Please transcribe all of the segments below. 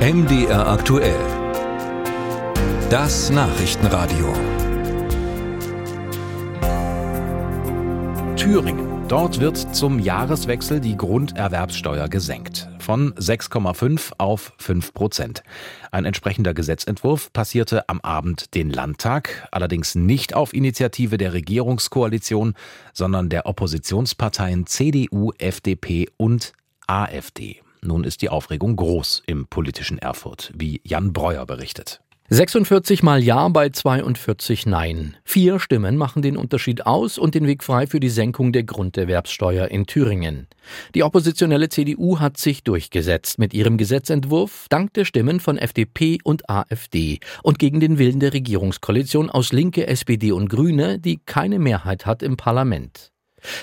MDR aktuell. Das Nachrichtenradio. Thüringen. Dort wird zum Jahreswechsel die Grunderwerbssteuer gesenkt. Von 6,5 auf 5 Prozent. Ein entsprechender Gesetzentwurf passierte am Abend den Landtag, allerdings nicht auf Initiative der Regierungskoalition, sondern der Oppositionsparteien CDU, FDP und AfD. Nun ist die Aufregung groß im politischen Erfurt, wie Jan Breuer berichtet. 46 mal Ja bei 42 Nein. Vier Stimmen machen den Unterschied aus und den Weg frei für die Senkung der Grunderwerbssteuer in Thüringen. Die oppositionelle CDU hat sich durchgesetzt mit ihrem Gesetzentwurf dank der Stimmen von FDP und AfD und gegen den Willen der Regierungskoalition aus Linke, SPD und Grüne, die keine Mehrheit hat im Parlament.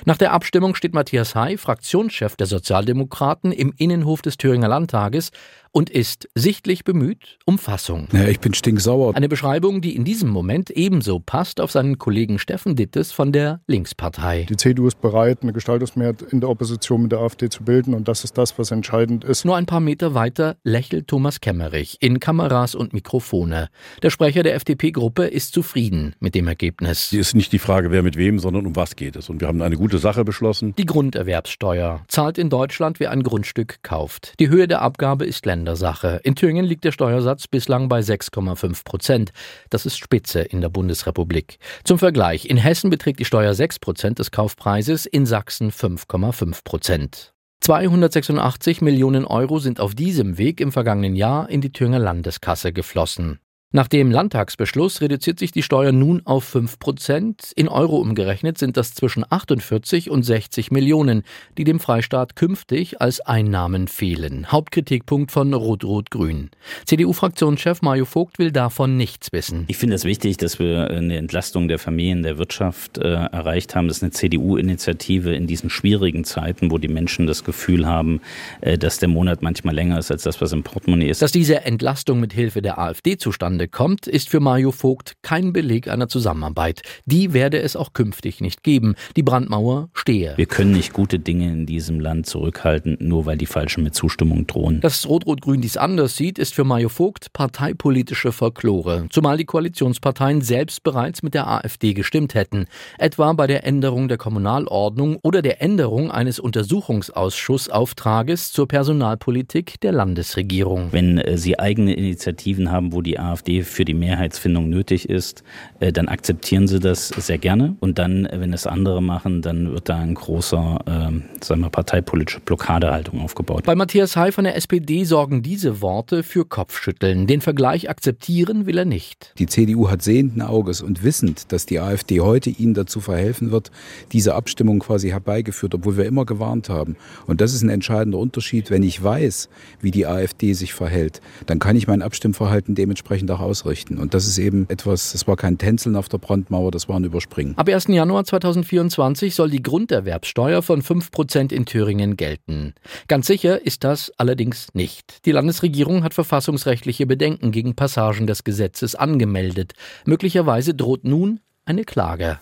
Nach der Abstimmung steht Matthias Hay, Fraktionschef der Sozialdemokraten, im Innenhof des Thüringer Landtages und ist sichtlich bemüht um Fassung. Ja, ich bin stinksauer. Eine Beschreibung, die in diesem Moment ebenso passt auf seinen Kollegen Steffen Dittes von der Linkspartei. Die CDU ist bereit, eine Gestaltungsmehrheit in der Opposition mit der AfD zu bilden und das ist das, was entscheidend ist. Nur ein paar Meter weiter lächelt Thomas Kemmerich in Kameras und Mikrofone. Der Sprecher der FDP-Gruppe ist zufrieden mit dem Ergebnis. Es ist nicht die Frage, wer mit wem, sondern um was geht es. Und wir haben eine gute Sache beschlossen. Die Grunderwerbssteuer zahlt in Deutschland, wer ein Grundstück kauft. Die Höhe der Abgabe ist Ländersache. In Thüringen liegt der Steuersatz bislang bei 6,5 Prozent. Das ist Spitze in der Bundesrepublik. Zum Vergleich, in Hessen beträgt die Steuer 6 Prozent des Kaufpreises, in Sachsen 5,5 Prozent. 286 Millionen Euro sind auf diesem Weg im vergangenen Jahr in die Thüringer Landeskasse geflossen. Nach dem Landtagsbeschluss reduziert sich die Steuer nun auf 5 Prozent. In Euro umgerechnet sind das zwischen 48 und 60 Millionen, die dem Freistaat künftig als Einnahmen fehlen. Hauptkritikpunkt von Rot-Rot-Grün. CDU-Fraktionschef Mario Vogt will davon nichts wissen. Ich finde es wichtig, dass wir eine Entlastung der Familien, der Wirtschaft äh, erreicht haben. Das ist eine CDU-Initiative in diesen schwierigen Zeiten, wo die Menschen das Gefühl haben, äh, dass der Monat manchmal länger ist als das, was im Portemonnaie ist. Dass diese Entlastung mit Hilfe der AfD zustande zustande kommt, ist für Mario Vogt kein Beleg einer Zusammenarbeit. Die werde es auch künftig nicht geben. Die Brandmauer stehe. Wir können nicht gute Dinge in diesem Land zurückhalten, nur weil die Falschen mit Zustimmung drohen. Dass Rot-Rot-Grün dies anders sieht, ist für Mario Vogt parteipolitische Folklore, zumal die Koalitionsparteien selbst bereits mit der AfD gestimmt hätten, etwa bei der Änderung der Kommunalordnung oder der Änderung eines Untersuchungsausschussauftrages zur Personalpolitik der Landesregierung. Wenn äh, Sie eigene Initiativen haben, wo die AfD AfD für die Mehrheitsfindung nötig ist, äh, dann akzeptieren sie das sehr gerne. Und dann, wenn es andere machen, dann wird da ein großer, äh, sagen wir, parteipolitische Blockadehaltung aufgebaut. Bei Matthias Hay von der SPD sorgen diese Worte für Kopfschütteln. Den Vergleich akzeptieren will er nicht. Die CDU hat sehenden Auges und wissend, dass die AfD heute ihnen dazu verhelfen wird, diese Abstimmung quasi herbeigeführt, obwohl wir immer gewarnt haben. Und das ist ein entscheidender Unterschied. Wenn ich weiß, wie die AfD sich verhält, dann kann ich mein Abstimmverhalten dementsprechend auch ausrichten. Und das ist eben etwas, das war kein Tänzeln auf der Brandmauer, das war ein Überspringen. Ab 1. Januar 2024 soll die Grunderwerbssteuer von 5 Prozent in Thüringen gelten. Ganz sicher ist das allerdings nicht. Die Landesregierung hat verfassungsrechtliche Bedenken gegen Passagen des Gesetzes angemeldet. Möglicherweise droht nun eine Klage.